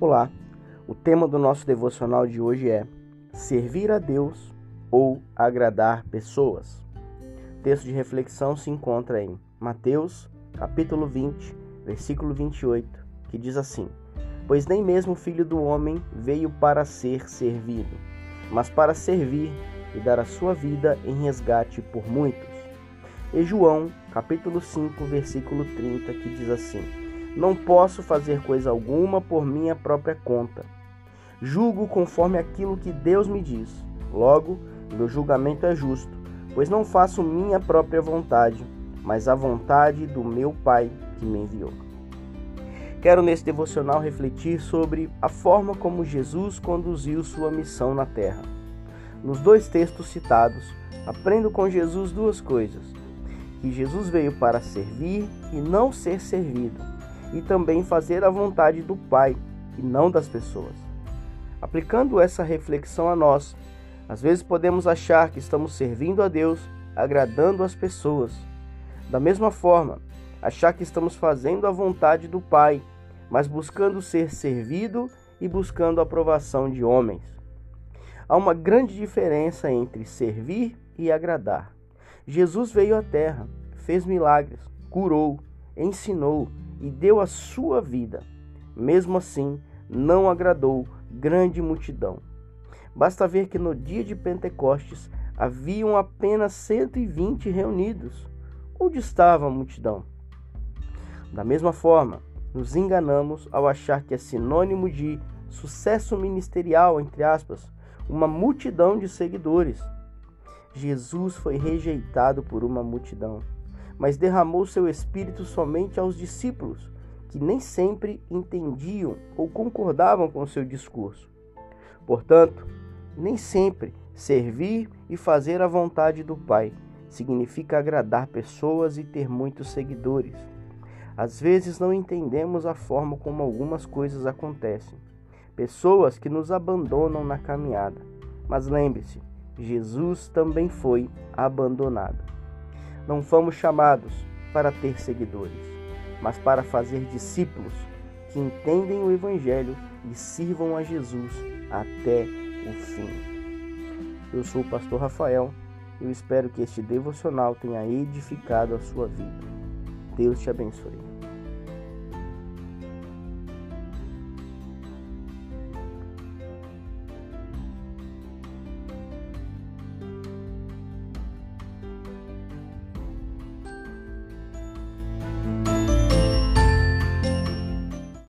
Olá, o tema do nosso devocional de hoje é Servir a Deus ou agradar pessoas. O texto de reflexão se encontra em Mateus, capítulo 20, versículo 28, que diz assim: Pois nem mesmo o filho do homem veio para ser servido, mas para servir e dar a sua vida em resgate por muitos. E João, capítulo 5, versículo 30, que diz assim: não posso fazer coisa alguma por minha própria conta. Julgo conforme aquilo que Deus me diz. Logo, meu julgamento é justo, pois não faço minha própria vontade, mas a vontade do meu Pai que me enviou. Quero nesse devocional refletir sobre a forma como Jesus conduziu sua missão na terra. Nos dois textos citados, aprendo com Jesus duas coisas: que Jesus veio para servir e não ser servido, e também fazer a vontade do Pai e não das pessoas. Aplicando essa reflexão a nós, às vezes podemos achar que estamos servindo a Deus, agradando as pessoas. Da mesma forma, achar que estamos fazendo a vontade do Pai, mas buscando ser servido e buscando a aprovação de homens. Há uma grande diferença entre servir e agradar. Jesus veio à terra, fez milagres, curou, ensinou, e deu a sua vida. Mesmo assim, não agradou grande multidão. Basta ver que no dia de Pentecostes haviam apenas 120 reunidos. Onde estava a multidão? Da mesma forma, nos enganamos ao achar que é sinônimo de sucesso ministerial, entre aspas, uma multidão de seguidores. Jesus foi rejeitado por uma multidão mas derramou seu espírito somente aos discípulos, que nem sempre entendiam ou concordavam com seu discurso. Portanto, nem sempre servir e fazer a vontade do Pai significa agradar pessoas e ter muitos seguidores. Às vezes não entendemos a forma como algumas coisas acontecem. Pessoas que nos abandonam na caminhada. Mas lembre-se, Jesus também foi abandonado. Não fomos chamados para ter seguidores, mas para fazer discípulos que entendem o Evangelho e sirvam a Jesus até o fim. Eu sou o pastor Rafael eu espero que este devocional tenha edificado a sua vida. Deus te abençoe.